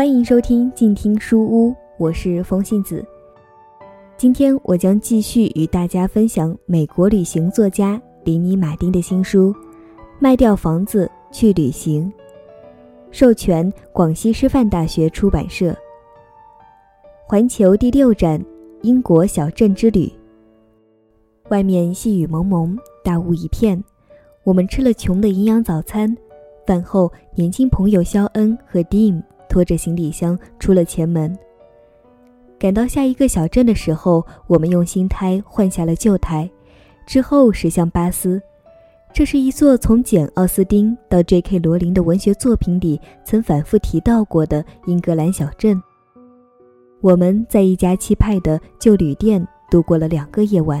欢迎收听静听书屋，我是风信子。今天我将继续与大家分享美国旅行作家林尼·马丁的新书《卖掉房子去旅行》，授权广西师范大学出版社。环球第六站，英国小镇之旅。外面细雨蒙蒙，大雾一片。我们吃了穷的营养早餐。饭后，年轻朋友肖恩和 Dim 拖着行李箱出了前门。赶到下一个小镇的时候，我们用新胎换下了旧胎，之后驶向巴斯。这是一座从简·奥斯汀到 J.K. 罗琳的文学作品里曾反复提到过的英格兰小镇。我们在一家气派的旧旅店度过了两个夜晚，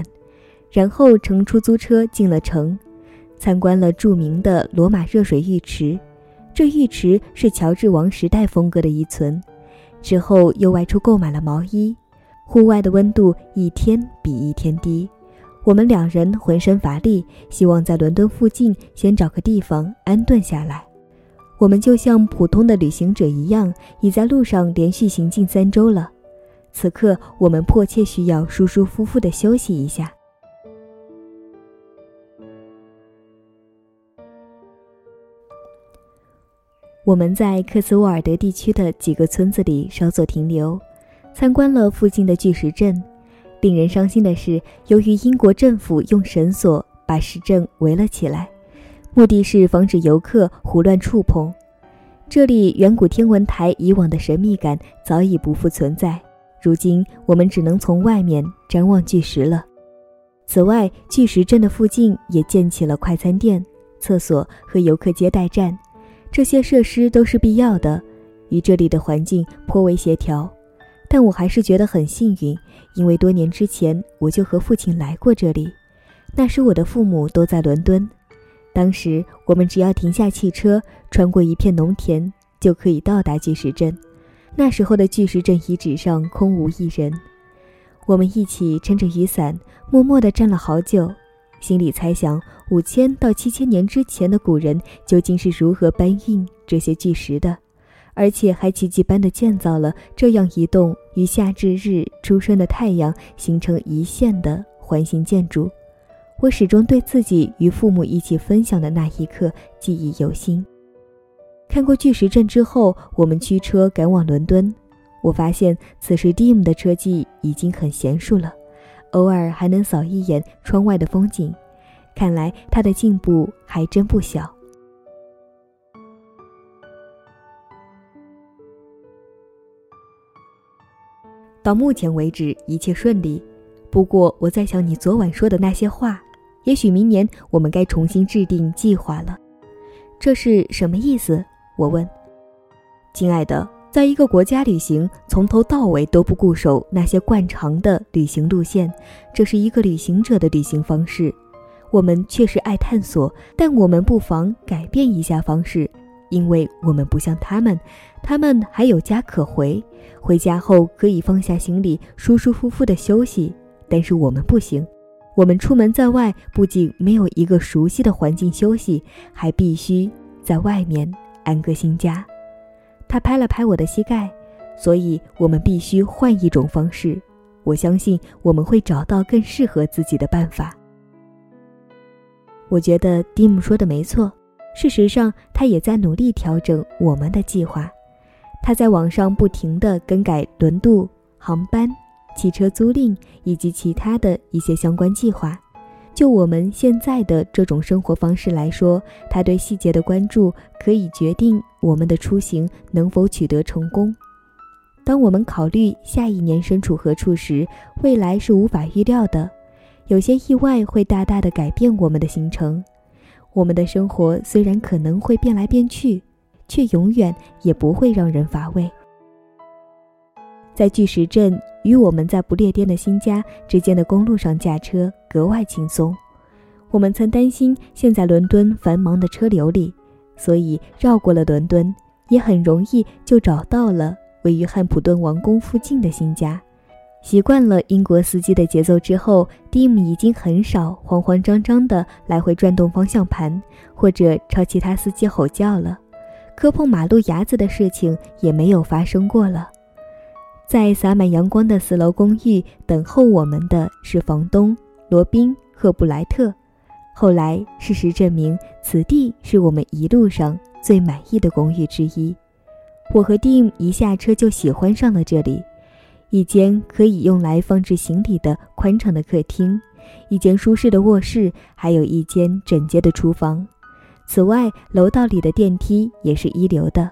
然后乘出租车进了城。参观了著名的罗马热水浴池，这浴池是乔治王时代风格的遗存。之后又外出购买了毛衣。户外的温度一天比一天低，我们两人浑身乏力，希望在伦敦附近先找个地方安顿下来。我们就像普通的旅行者一样，已在路上连续行进三周了。此刻，我们迫切需要舒舒服服地休息一下。我们在克斯沃尔德地区的几个村子里稍作停留，参观了附近的巨石阵。令人伤心的是，由于英国政府用绳索把石阵围了起来，目的是防止游客胡乱触碰。这里远古天文台以往的神秘感早已不复存在。如今我们只能从外面瞻望巨石了。此外，巨石阵的附近也建起了快餐店、厕所和游客接待站。这些设施都是必要的，与这里的环境颇为协调，但我还是觉得很幸运，因为多年之前我就和父亲来过这里，那时我的父母都在伦敦，当时我们只要停下汽车，穿过一片农田，就可以到达巨石镇。那时候的巨石镇遗址上空无一人，我们一起撑着雨伞，默默地站了好久。心里猜想，五千到七千年之前的古人究竟是如何搬运这些巨石的，而且还奇迹般的建造了这样一栋与夏至日出生的太阳形成一线的环形建筑。我始终对自己与父母一起分享的那一刻记忆犹新。看过巨石阵之后，我们驱车赶往伦敦。我发现此时蒂姆的车技已经很娴熟了。偶尔还能扫一眼窗外的风景，看来他的进步还真不小。到目前为止一切顺利，不过我在想你昨晚说的那些话，也许明年我们该重新制定计划了。这是什么意思？我问。亲爱的。在一个国家旅行，从头到尾都不固守那些惯常的旅行路线，这是一个旅行者的旅行方式。我们确实爱探索，但我们不妨改变一下方式，因为我们不像他们，他们还有家可回，回家后可以放下行李，舒舒服服的休息。但是我们不行，我们出门在外，不仅没有一个熟悉的环境休息，还必须在外面安个新家。他拍了拍我的膝盖，所以我们必须换一种方式。我相信我们会找到更适合自己的办法。我觉得蒂姆说的没错。事实上，他也在努力调整我们的计划。他在网上不停地更改轮渡、航班、汽车租赁以及其他的一些相关计划。就我们现在的这种生活方式来说，他对细节的关注可以决定我们的出行能否取得成功。当我们考虑下一年身处何处时，未来是无法预料的，有些意外会大大的改变我们的行程。我们的生活虽然可能会变来变去，却永远也不会让人乏味。在巨石镇与我们在不列颠的新家之间的公路上驾车格外轻松。我们曾担心陷在伦敦繁忙的车流里，所以绕过了伦敦，也很容易就找到了位于汉普顿王宫附近的新家。习惯了英国司机的节奏之后蒂姆已经很少慌慌张张地来回转动方向盘，或者朝其他司机吼叫了。磕碰马路牙子的事情也没有发生过了。在洒满阳光的四楼公寓等候我们的是房东罗宾·赫布莱特。后来，事实证明，此地是我们一路上最满意的公寓之一。我和蒂姆一下车就喜欢上了这里：一间可以用来放置行李的宽敞的客厅，一间舒适的卧室，还有一间整洁的厨房。此外，楼道里的电梯也是一流的。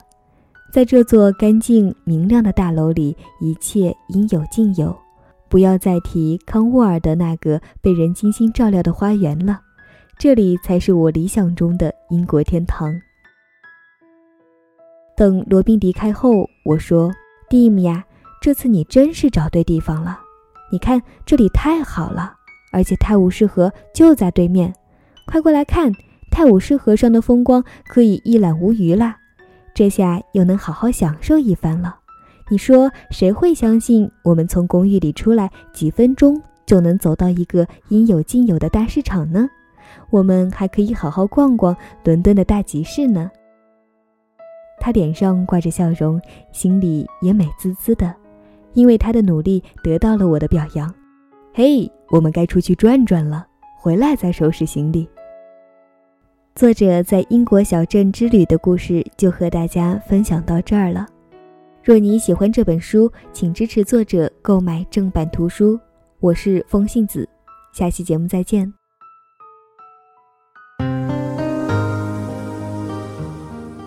在这座干净明亮的大楼里，一切应有尽有。不要再提康沃尔的那个被人精心照料的花园了。这里才是我理想中的英国天堂。等罗宾离开后，我说：“蒂姆呀，这次你真是找对地方了。你看这里太好了，而且泰晤士河就在对面。快过来看，泰晤士河上的风光可以一览无余啦。这下又能好好享受一番了。你说谁会相信我们从公寓里出来几分钟就能走到一个应有尽有的大市场呢？”我们还可以好好逛逛伦敦的大集市呢。他脸上挂着笑容，心里也美滋滋的，因为他的努力得到了我的表扬。嘿，我们该出去转转了，回来再收拾行李。作者在英国小镇之旅的故事就和大家分享到这儿了。若你喜欢这本书，请支持作者购买正版图书。我是风信子，下期节目再见。